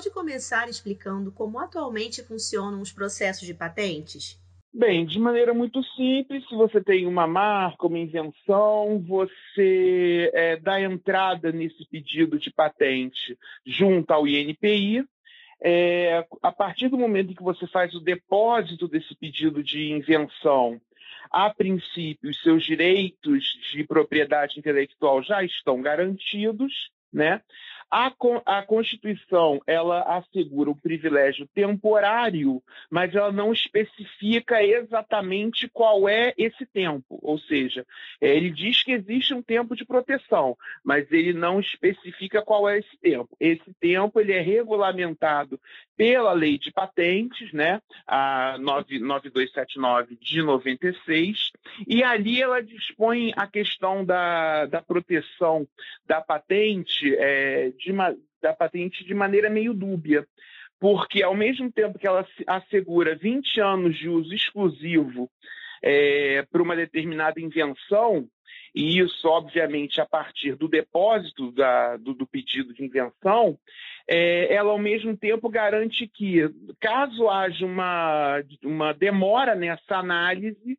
pode começar explicando como atualmente funcionam os processos de patentes? Bem, de maneira muito simples, se você tem uma marca, uma invenção, você é, dá entrada nesse pedido de patente junto ao INPI. É, a partir do momento em que você faz o depósito desse pedido de invenção, a princípio, os seus direitos de propriedade intelectual já estão garantidos, né? A, a Constituição ela assegura o privilégio temporário, mas ela não especifica exatamente qual é esse tempo. Ou seja, é, ele diz que existe um tempo de proteção, mas ele não especifica qual é esse tempo. Esse tempo ele é regulamentado pela lei de patentes, né, a 9279 de 96, e ali ela dispõe a questão da, da proteção da patente é, de, da patente de maneira meio dúbia, porque ao mesmo tempo que ela assegura 20 anos de uso exclusivo é, para uma determinada invenção, e isso, obviamente, a partir do depósito da, do, do, pedido de invenção, é, ela, ao mesmo tempo, garante que, caso haja uma, uma demora nessa análise,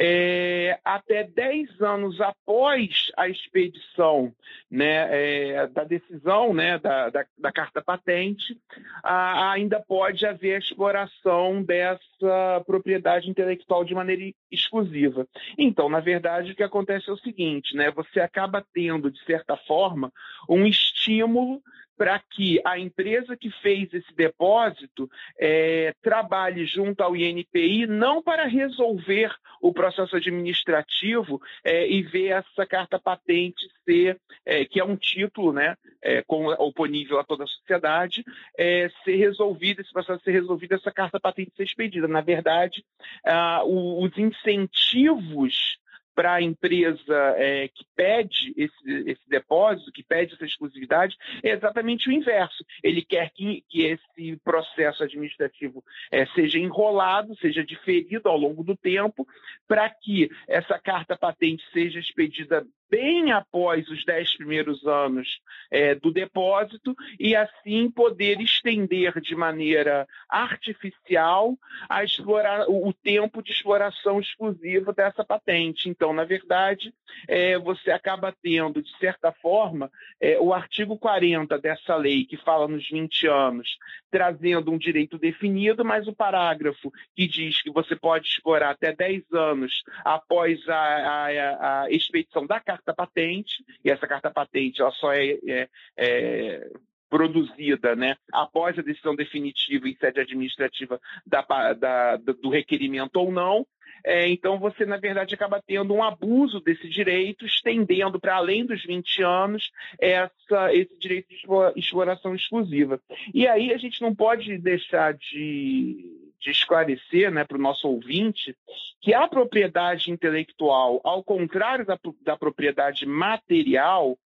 é, até 10 anos após a expedição né, é, da decisão né, da, da, da carta patente, a, ainda pode haver exploração dessa propriedade intelectual de maneira exclusiva. Então, na verdade, o que acontece é o seguinte: né, você acaba tendo, de certa forma, um estímulo para que a empresa que fez esse depósito é, trabalhe junto ao INPI, não para resolver o processo administrativo é, e ver essa carta patente ser, é, que é um título né, é, com, oponível a toda a sociedade, é, ser resolvido, esse processo ser resolvido, essa carta patente ser expedida. Na verdade, ah, o, os incentivos para a empresa é, que pede esse, esse, depósito, que pede essa exclusividade, é exatamente o inverso. Ele quer que, que esse processo administrativo é, seja enrolado, seja diferido ao longo do tempo, para que essa carta patente seja expedida bem após os dez primeiros anos é, do depósito e assim poder estender de maneira artificial explorar, o tempo de exploração exclusiva dessa patente. Então, na verdade, é, você acaba tendo, de certa forma, é, o artigo 40 dessa lei, que fala nos 20 anos, trazendo um direito definido, mas o parágrafo que diz que você pode explorar até 10 anos após a, a, a expedição da carta carta patente, e essa carta patente ela só é, é, é produzida né, após a decisão definitiva em sede administrativa da, da, do requerimento ou não. É, então, você, na verdade, acaba tendo um abuso desse direito, estendendo para além dos 20 anos essa, esse direito de exploração exclusiva. E aí a gente não pode deixar de de esclarecer né, para o nosso ouvinte que a propriedade intelectual, ao contrário da, da propriedade material,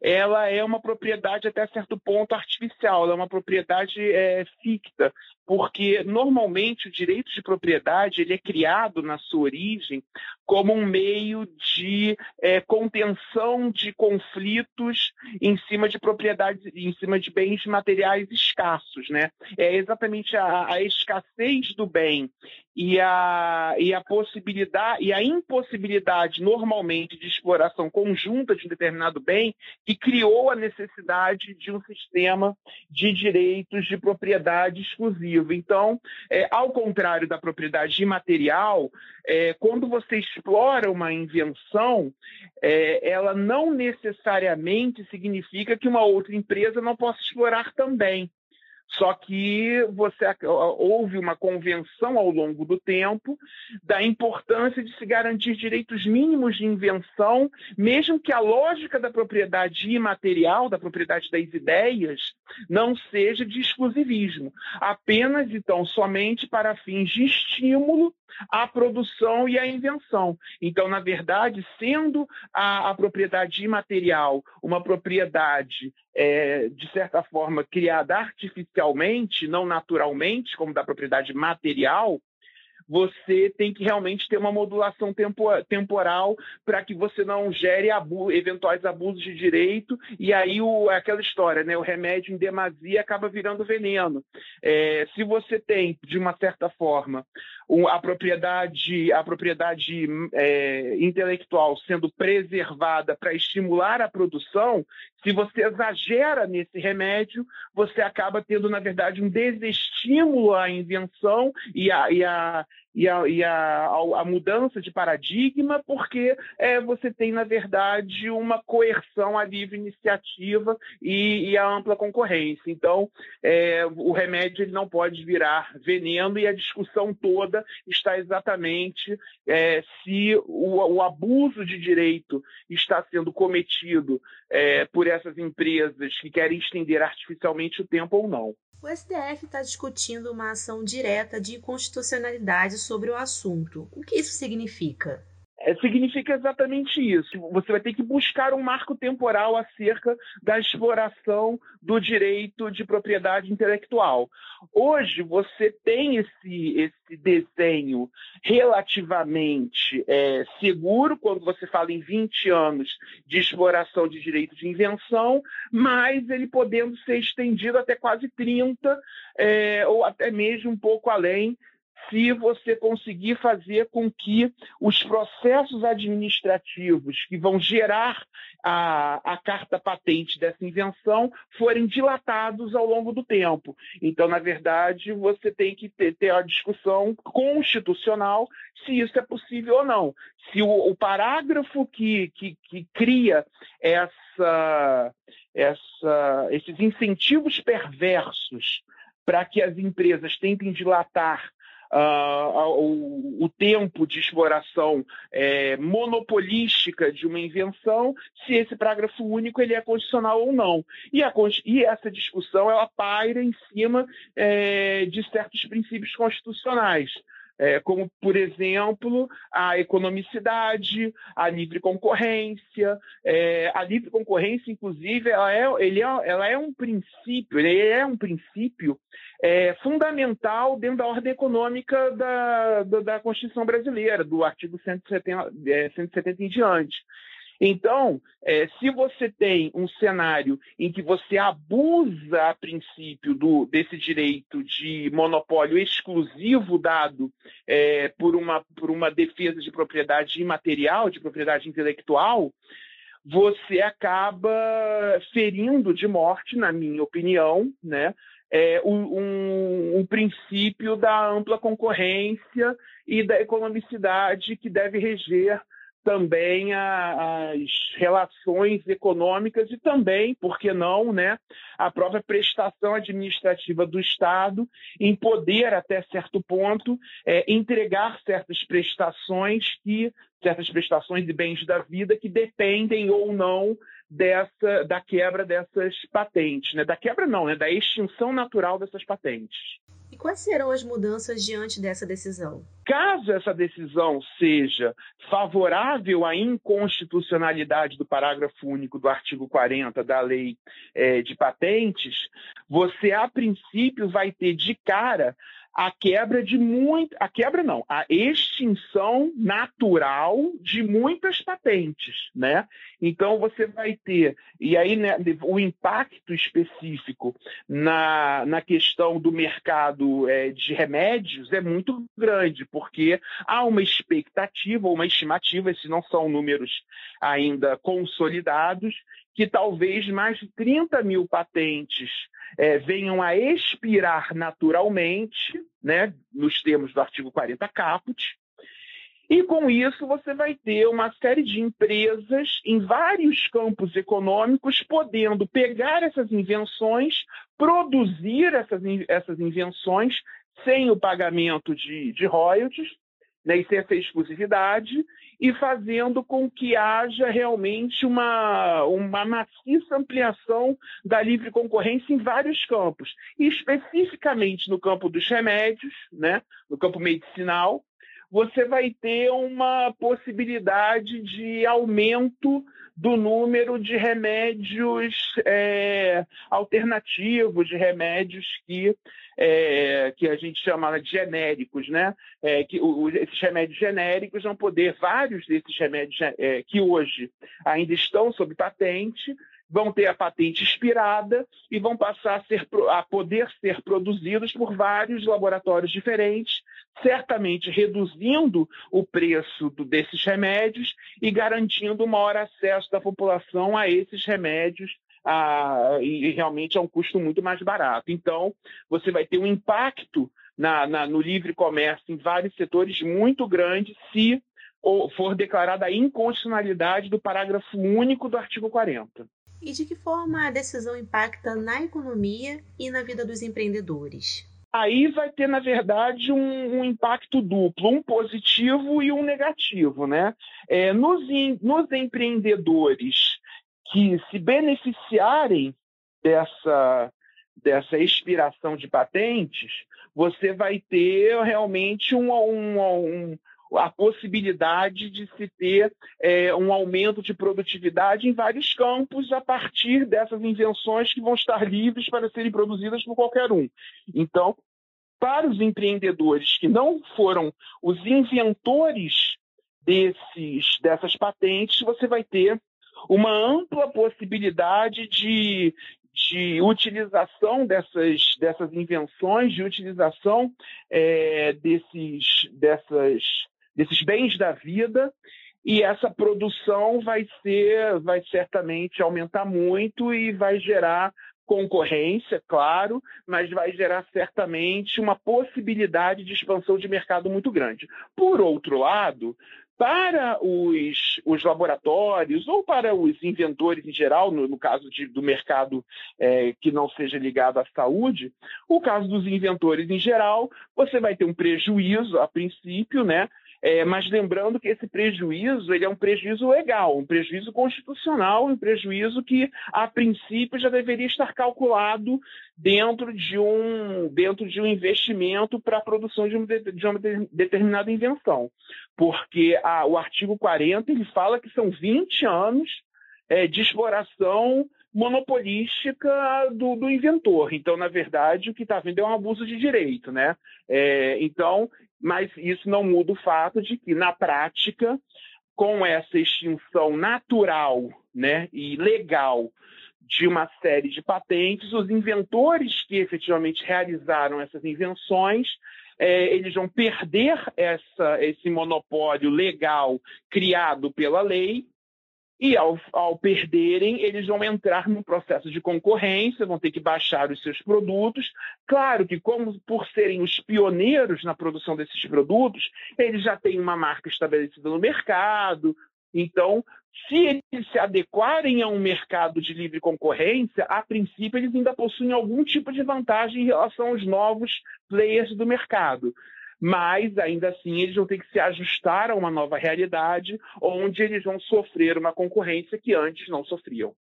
ela é uma propriedade até certo ponto artificial, ela é uma propriedade é, ficta, porque normalmente o direito de propriedade ele é criado na sua origem como um meio de é, contenção de conflitos em cima de propriedades, em cima de bens materiais escassos, né? É exatamente a, a escassez do bem e a, e a possibilidade e a impossibilidade normalmente de exploração conjunta de um determinado bem que criou a necessidade de um sistema de direitos de propriedade exclusivo. Então, é, ao contrário da propriedade imaterial, é, quando você explora uma invenção, é, ela não necessariamente significa que uma outra empresa não possa explorar também. Só que você houve uma convenção ao longo do tempo da importância de se garantir direitos mínimos de invenção, mesmo que a lógica da propriedade imaterial, da propriedade das ideias, não seja de exclusivismo, apenas então somente para fins de estímulo à produção e à invenção. Então, na verdade, sendo a, a propriedade imaterial uma propriedade, é, de certa forma, criada artificialmente, não naturalmente, como da propriedade material, você tem que realmente ter uma modulação temporal para que você não gere abu eventuais abusos de direito e aí o, aquela história, né? O remédio em demasia acaba virando veneno. É, se você tem, de uma certa forma, a propriedade, a propriedade é, intelectual sendo preservada para estimular a produção, se você exagera nesse remédio, você acaba tendo, na verdade, um desestímulo à invenção e a, e a, e a, e a, a mudança de paradigma, porque é, você tem, na verdade, uma coerção à livre iniciativa e, e a ampla concorrência. Então, é, o remédio ele não pode virar veneno e a discussão toda está exatamente é, se o, o, abuso de direito está sendo cometido é, por essas empresas que querem estender artificialmente o tempo ou não. O STF está discutindo uma ação direta de inconstitucionalidade sobre o assunto. O que isso significa? É, significa exatamente isso. Você vai ter que buscar um marco temporal acerca da exploração do direito de propriedade intelectual. Hoje, você tem esse, esse desenho relativamente é, seguro, quando você fala em 20 anos de exploração de direito de invenção, mas ele podendo ser estendido até quase 30, é, ou até mesmo um pouco além, se você conseguir fazer com que os processos administrativos que vão gerar a, a carta patente dessa invenção forem dilatados ao longo do tempo. Então, na verdade, você tem que ter, ter a discussão constitucional se isso é possível ou não. Se o, o parágrafo que, que, que cria essa, essa, esses incentivos perversos para que as empresas tentem dilatar uh, o, o, tempo de exploração é, monopolística de uma invenção, se esse parágrafo único ele é constitucional ou não. E, a, e essa discussão ela paira em cima é, de certos princípios constitucionais. É, como, por exemplo, a economicidade, a livre concorrência. É, a livre concorrência, inclusive, ela é, ele é, ela é um princípio, ele é um princípio é, fundamental dentro da ordem econômica da, da, da Constituição brasileira, do artigo 170, 170 é, em diante. Então, é, se você tem um cenário em que você abusa, a princípio, do, desse direito de monopólio exclusivo dado é, por, uma, por uma defesa de propriedade imaterial, de propriedade intelectual, você acaba ferindo de morte, na minha opinião, né, é, um, um, princípio da ampla concorrência e da economicidade que deve reger também a, as relações econômicas e também, por que não, né, a própria prestação administrativa do Estado em poder, até certo ponto, é, entregar certas prestações que certas prestações e bens da vida que dependem ou não dessa da quebra dessas patentes, né? Da quebra não, né? Da extinção natural dessas patentes. E quais serão as mudanças diante dessa decisão? Caso essa decisão seja favorável à inconstitucionalidade do parágrafo único do artigo 40 da lei é, de patentes, você, a princípio, vai ter de cara a quebra de muito, a quebra não, a extinção natural de muitas patentes, né? Então você vai ter e aí né, o impacto específico na, na questão do mercado é, de remédios é muito grande, porque há uma expectativa, uma estimativa, esses não são números ainda consolidados, que talvez mais de 30 mil patentes é, venham a expirar naturalmente, né, nos termos do artigo 40 caput, e com isso você vai ter uma série de empresas em vários campos econômicos podendo pegar essas invenções, produzir essas, essas invenções sem o pagamento de, de royalties, né, e sem essa exclusividade, e fazendo com que haja realmente uma, uma maciça ampliação da livre concorrência em vários campos, e especificamente no campo dos remédios, né, no campo medicinal, você vai ter uma possibilidade de aumento do número de remédios é, alternativos, de remédios que, é, que a gente chama de genéricos, né? É, que o, esses remédios genéricos vão poder, vários desses remédios é, que hoje ainda estão sob patente, vão ter a patente expirada e vão passar a, ser, a poder ser produzidos por vários laboratórios diferentes, certamente reduzindo o preço do, desses remédios e garantindo maior acesso da população a esses remédios a, e realmente é um custo muito mais barato. Então, você vai ter um impacto na, na, no livre comércio em vários setores muito grande se for declarada a inconstitucionalidade do parágrafo único do artigo 40 e de que forma a decisão impacta na economia e na vida dos empreendedores? Aí vai ter, na verdade, um, um impacto duplo, um positivo e um negativo. Né? É, nos, nos empreendedores que se beneficiarem dessa, dessa expiração de patentes, você vai ter realmente um, um, um, a possibilidade de se ter é, um aumento de produtividade em vários campos a partir dessas invenções que vão estar livres para serem produzidas por qualquer um. Então, para os empreendedores que não foram os inventores desses, dessas patentes, você vai ter uma ampla possibilidade de, de utilização dessas, dessas invenções, de utilização é, desses, dessas desses bens da vida e essa produção vai ser, vai certamente aumentar muito e vai gerar concorrência, claro, mas vai gerar certamente uma possibilidade de expansão de mercado muito grande. Por outro lado, para os, os laboratórios ou para os inventores em geral, no, no caso de, do mercado é, que não seja ligado à saúde, o caso dos inventores em geral, você vai ter um prejuízo a princípio, né? É, mas lembrando que esse prejuízo ele é um prejuízo legal, um prejuízo constitucional, um prejuízo que, a princípio, já deveria estar calculado dentro de um, dentro de um investimento para a produção de, um, de, uma determinada invenção. Porque a, o artigo 40 ele fala que são 20 anos é, de exploração monopolística do, do, inventor. Então, na verdade, o que está havendo é um abuso de direito, né? É, então, mas isso não muda o fato de que, na prática, com essa extinção natural né, e legal de uma série de patentes, os inventores que efetivamente realizaram essas invenções é, eles vão perder essa, esse monopólio legal criado pela lei e ao, ao, perderem, eles vão entrar num processo de concorrência, vão ter que baixar os seus produtos. Claro que, como por serem os pioneiros na produção desses produtos, eles já têm uma marca estabelecida no mercado. Então, se eles se adequarem a um mercado de livre concorrência, a princípio eles ainda possuem algum tipo de vantagem em relação aos novos players do mercado mas ainda assim eles vão ter que se ajustar a uma nova realidade onde eles vão sofrer uma concorrência que antes não sofriam.